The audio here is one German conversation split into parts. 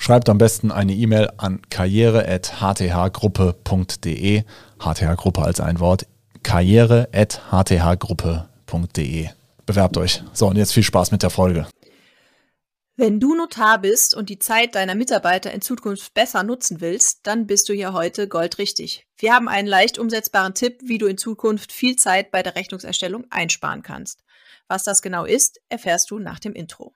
Schreibt am besten eine E-Mail an karriere.hthgruppe.de. HTH-Gruppe als ein Wort. karriere.hthgruppe.de. Bewerbt euch. So, und jetzt viel Spaß mit der Folge. Wenn du Notar bist und die Zeit deiner Mitarbeiter in Zukunft besser nutzen willst, dann bist du hier heute goldrichtig. Wir haben einen leicht umsetzbaren Tipp, wie du in Zukunft viel Zeit bei der Rechnungserstellung einsparen kannst. Was das genau ist, erfährst du nach dem Intro.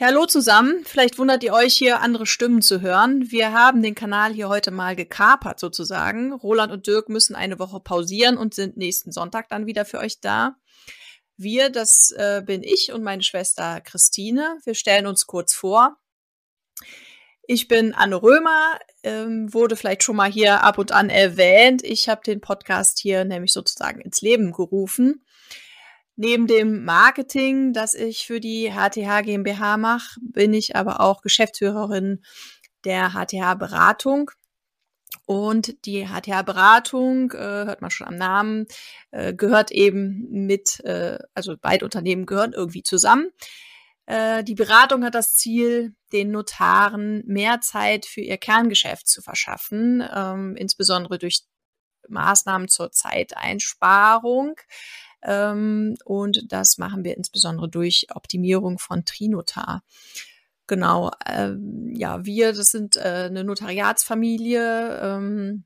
Hallo zusammen, vielleicht wundert ihr euch hier andere Stimmen zu hören. Wir haben den Kanal hier heute mal gekapert sozusagen. Roland und Dirk müssen eine Woche pausieren und sind nächsten Sonntag dann wieder für euch da. Wir, das äh, bin ich und meine Schwester Christine. Wir stellen uns kurz vor. Ich bin Anne Römer, ähm, wurde vielleicht schon mal hier ab und an erwähnt. Ich habe den Podcast hier nämlich sozusagen ins Leben gerufen. Neben dem Marketing, das ich für die HTH GmbH mache, bin ich aber auch Geschäftsführerin der HTH Beratung. Und die HTH Beratung, äh, hört man schon am Namen, äh, gehört eben mit, äh, also beide Unternehmen gehören irgendwie zusammen. Äh, die Beratung hat das Ziel, den Notaren mehr Zeit für ihr Kerngeschäft zu verschaffen, ähm, insbesondere durch Maßnahmen zur Zeiteinsparung. Ähm, und das machen wir insbesondere durch Optimierung von Trinotar. Genau, ähm, ja, wir, das sind äh, eine Notariatsfamilie. Ähm,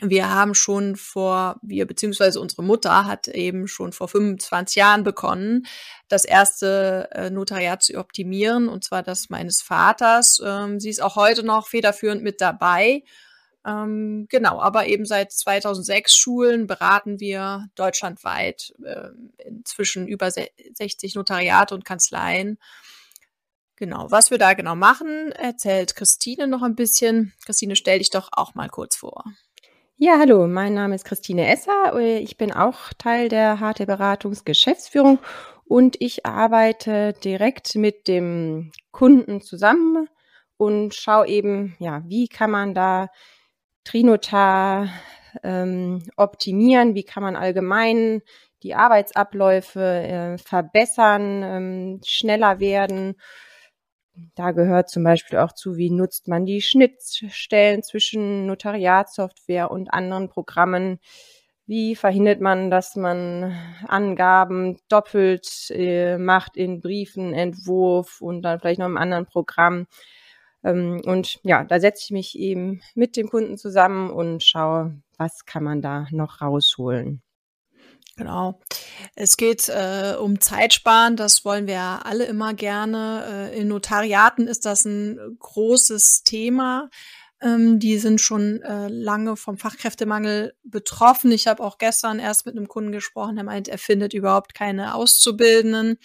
wir haben schon vor, wir beziehungsweise unsere Mutter hat eben schon vor 25 Jahren begonnen, das erste äh, Notariat zu optimieren, und zwar das meines Vaters. Ähm, sie ist auch heute noch federführend mit dabei ähm, genau, aber eben seit 2006 Schulen beraten wir deutschlandweit äh, inzwischen über 60 Notariate und Kanzleien. Genau, was wir da genau machen, erzählt Christine noch ein bisschen. Christine, stell dich doch auch mal kurz vor. Ja, hallo, mein Name ist Christine Esser. Ich bin auch Teil der HT Beratungsgeschäftsführung und ich arbeite direkt mit dem Kunden zusammen und schaue eben, ja, wie kann man da Trinotar ähm, optimieren? Wie kann man allgemein die Arbeitsabläufe äh, verbessern, ähm, schneller werden? Da gehört zum Beispiel auch zu, wie nutzt man die Schnittstellen zwischen Notariatssoftware und anderen Programmen? Wie verhindert man, dass man Angaben doppelt äh, macht in Briefen, Entwurf und dann vielleicht noch im anderen Programm? Ähm, und ja, da setze ich mich eben mit dem Kunden zusammen und schaue, was kann man da noch rausholen. Genau. Es geht äh, um Zeitsparen, das wollen wir alle immer gerne. Äh, in Notariaten ist das ein großes Thema. Ähm, die sind schon äh, lange vom Fachkräftemangel betroffen. Ich habe auch gestern erst mit einem Kunden gesprochen, der meint, er findet überhaupt keine Auszubildenden.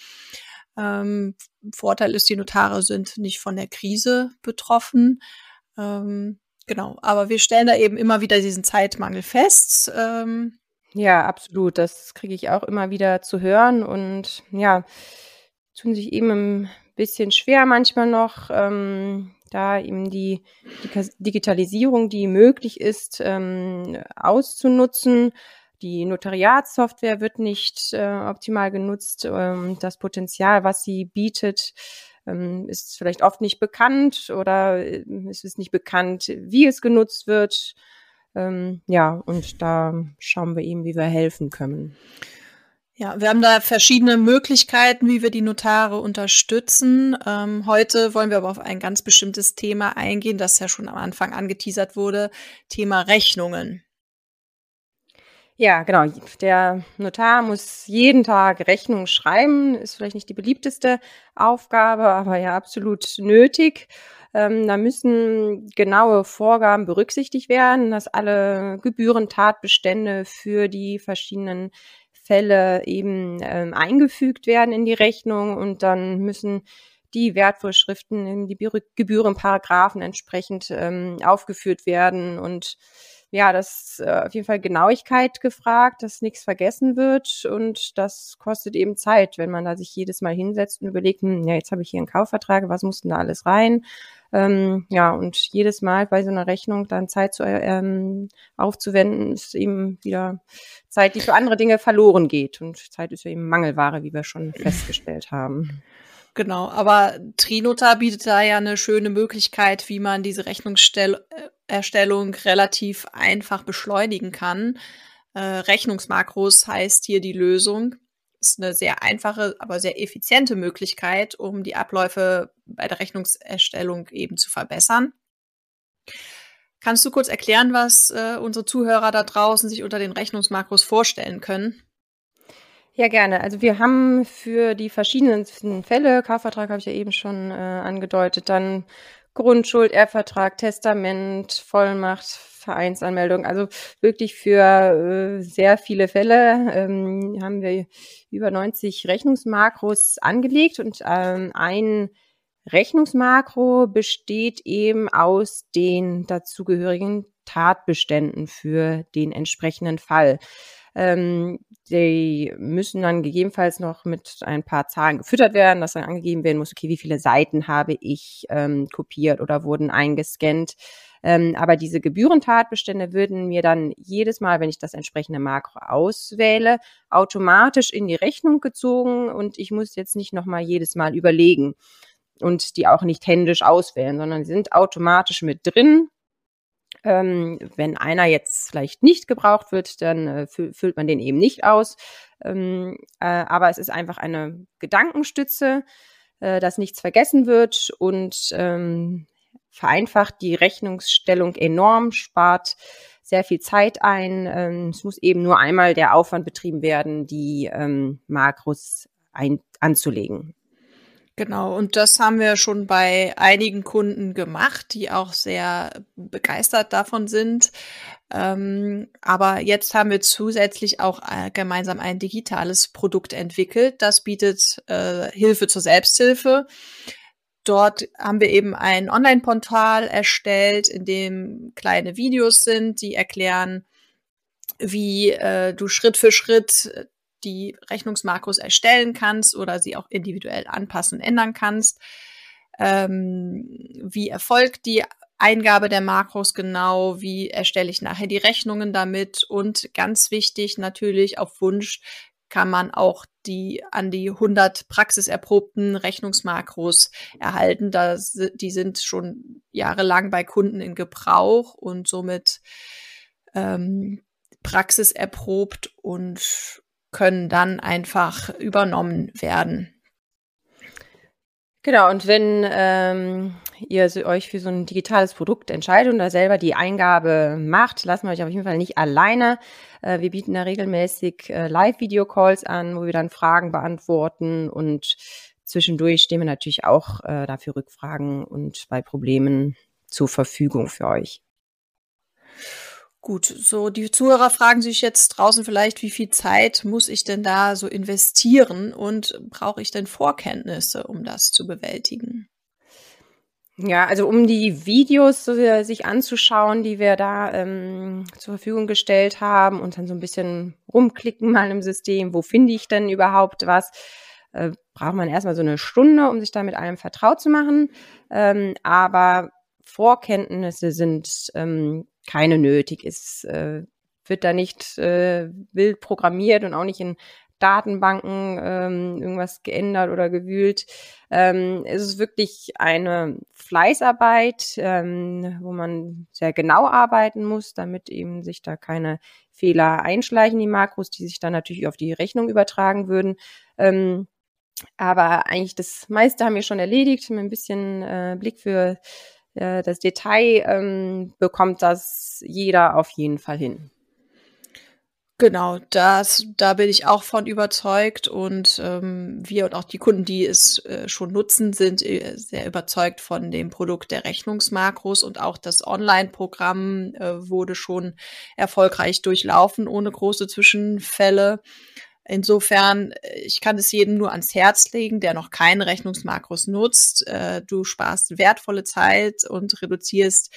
Ähm, Vorteil ist, die Notare sind nicht von der Krise betroffen. Ähm, genau, aber wir stellen da eben immer wieder diesen Zeitmangel fest. Ähm, ja, absolut. Das kriege ich auch immer wieder zu hören und ja, tun sich eben ein bisschen schwer manchmal noch, ähm, da eben die, die Digitalisierung, die möglich ist, ähm, auszunutzen. Die Notariatssoftware wird nicht äh, optimal genutzt. Ähm, das Potenzial, was sie bietet, ähm, ist vielleicht oft nicht bekannt oder äh, es ist nicht bekannt, wie es genutzt wird. Ähm, ja, und da schauen wir eben, wie wir helfen können. Ja, wir haben da verschiedene Möglichkeiten, wie wir die Notare unterstützen. Ähm, heute wollen wir aber auf ein ganz bestimmtes Thema eingehen, das ja schon am Anfang angeteasert wurde, Thema Rechnungen. Ja, genau. Der Notar muss jeden Tag Rechnung schreiben. Ist vielleicht nicht die beliebteste Aufgabe, aber ja absolut nötig. Ähm, da müssen genaue Vorgaben berücksichtigt werden, dass alle Gebührentatbestände für die verschiedenen Fälle eben ähm, eingefügt werden in die Rechnung und dann müssen die Wertvorschriften, die Gebührenparagraphen entsprechend ähm, aufgeführt werden und ja, das äh, auf jeden Fall Genauigkeit gefragt, dass nichts vergessen wird und das kostet eben Zeit, wenn man da sich jedes Mal hinsetzt und überlegt, hm, ja, jetzt habe ich hier einen Kaufvertrag, was muss denn da alles rein? Ähm, ja, und jedes Mal bei so einer Rechnung dann Zeit zu, ähm, aufzuwenden, ist eben wieder Zeit, die für andere Dinge verloren geht. Und Zeit ist ja eben Mangelware, wie wir schon festgestellt haben. Genau, aber Trinota bietet da ja eine schöne Möglichkeit, wie man diese Rechnungserstellung relativ einfach beschleunigen kann. Äh, Rechnungsmakros heißt hier die Lösung. Ist eine sehr einfache, aber sehr effiziente Möglichkeit, um die Abläufe bei der Rechnungserstellung eben zu verbessern. Kannst du kurz erklären, was äh, unsere Zuhörer da draußen sich unter den Rechnungsmakros vorstellen können? Ja, gerne. Also wir haben für die verschiedenen Fälle, Kaufvertrag habe ich ja eben schon äh, angedeutet, dann Grundschuld, Erbvertrag, Testament, Vollmacht, Vereinsanmeldung. Also wirklich für äh, sehr viele Fälle ähm, haben wir über 90 Rechnungsmakros angelegt und ähm, ein Rechnungsmakro besteht eben aus den dazugehörigen Tatbeständen für den entsprechenden Fall. Ähm, die müssen dann gegebenenfalls noch mit ein paar Zahlen gefüttert werden, dass dann angegeben werden muss, okay, wie viele Seiten habe ich ähm, kopiert oder wurden eingescannt. Ähm, aber diese Gebührentatbestände würden mir dann jedes Mal, wenn ich das entsprechende Makro auswähle, automatisch in die Rechnung gezogen und ich muss jetzt nicht nochmal jedes Mal überlegen und die auch nicht händisch auswählen, sondern sie sind automatisch mit drin ähm, wenn einer jetzt vielleicht nicht gebraucht wird, dann äh, füllt man den eben nicht aus. Ähm, äh, aber es ist einfach eine Gedankenstütze, äh, dass nichts vergessen wird und ähm, vereinfacht die Rechnungsstellung enorm, spart sehr viel Zeit ein. Ähm, es muss eben nur einmal der Aufwand betrieben werden, die ähm, Makros ein anzulegen. Genau, und das haben wir schon bei einigen Kunden gemacht, die auch sehr begeistert davon sind. Ähm, aber jetzt haben wir zusätzlich auch äh, gemeinsam ein digitales Produkt entwickelt. Das bietet äh, Hilfe zur Selbsthilfe. Dort haben wir eben ein Online-Portal erstellt, in dem kleine Videos sind, die erklären, wie äh, du Schritt für Schritt die Rechnungsmakros erstellen kannst oder sie auch individuell anpassen, ändern kannst. Ähm, wie erfolgt die Eingabe der Makros genau, wie erstelle ich nachher die Rechnungen damit und ganz wichtig natürlich auf Wunsch kann man auch die an die 100 praxiserprobten Rechnungsmakros erhalten. Da, die sind schon jahrelang bei Kunden in Gebrauch und somit ähm, praxiserprobt und können dann einfach übernommen werden. Genau, und wenn ähm, ihr euch für so ein digitales Produkt entscheidet und da selber die Eingabe macht, lassen wir euch auf jeden Fall nicht alleine. Äh, wir bieten da regelmäßig äh, Live-Video-Calls an, wo wir dann Fragen beantworten und zwischendurch stehen wir natürlich auch äh, dafür Rückfragen und bei Problemen zur Verfügung für euch. Gut, so die Zuhörer fragen sich jetzt draußen vielleicht, wie viel Zeit muss ich denn da so investieren und brauche ich denn Vorkenntnisse, um das zu bewältigen? Ja, also um die Videos so, sich anzuschauen, die wir da ähm, zur Verfügung gestellt haben und dann so ein bisschen rumklicken mal im System, wo finde ich denn überhaupt was, äh, braucht man erstmal so eine Stunde, um sich da mit allem vertraut zu machen. Ähm, aber Vorkenntnisse sind ähm, keine nötig. Es äh, wird da nicht äh, wild programmiert und auch nicht in Datenbanken ähm, irgendwas geändert oder gewühlt. Ähm, es ist wirklich eine Fleißarbeit, ähm, wo man sehr genau arbeiten muss, damit eben sich da keine Fehler einschleichen, die Makros, die sich dann natürlich auf die Rechnung übertragen würden. Ähm, aber eigentlich das meiste haben wir schon erledigt, mit ein bisschen äh, Blick für das Detail ähm, bekommt das jeder auf jeden Fall hin. Genau, das, da bin ich auch von überzeugt und ähm, wir und auch die Kunden, die es äh, schon nutzen, sind äh, sehr überzeugt von dem Produkt der Rechnungsmakros und auch das Online-Programm äh, wurde schon erfolgreich durchlaufen ohne große Zwischenfälle. Insofern, äh, ich kann es jedem nur ans Herz legen, der noch keinen Rechnungsmakros nutzt. Äh, du sparst wertvolle Zeit und reduzierst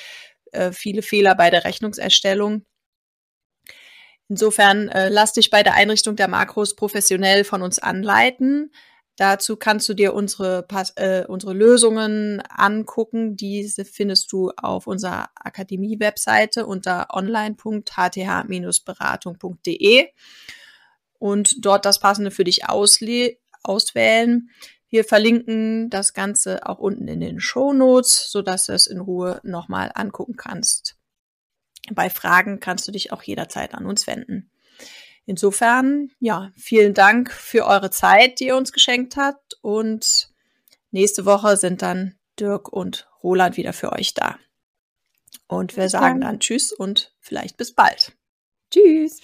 äh, viele Fehler bei der Rechnungserstellung. Insofern lass dich bei der Einrichtung der Makros professionell von uns anleiten. Dazu kannst du dir unsere, äh, unsere Lösungen angucken. Diese findest du auf unserer Akademie-Webseite unter online.hth-beratung.de und dort das Passende für dich auswählen. Wir verlinken das Ganze auch unten in den Show Notes, sodass du es in Ruhe nochmal angucken kannst. Bei Fragen kannst du dich auch jederzeit an uns wenden. Insofern, ja, vielen Dank für eure Zeit, die ihr uns geschenkt habt. Und nächste Woche sind dann Dirk und Roland wieder für euch da. Und wir sagen dann Tschüss und vielleicht bis bald. Tschüss.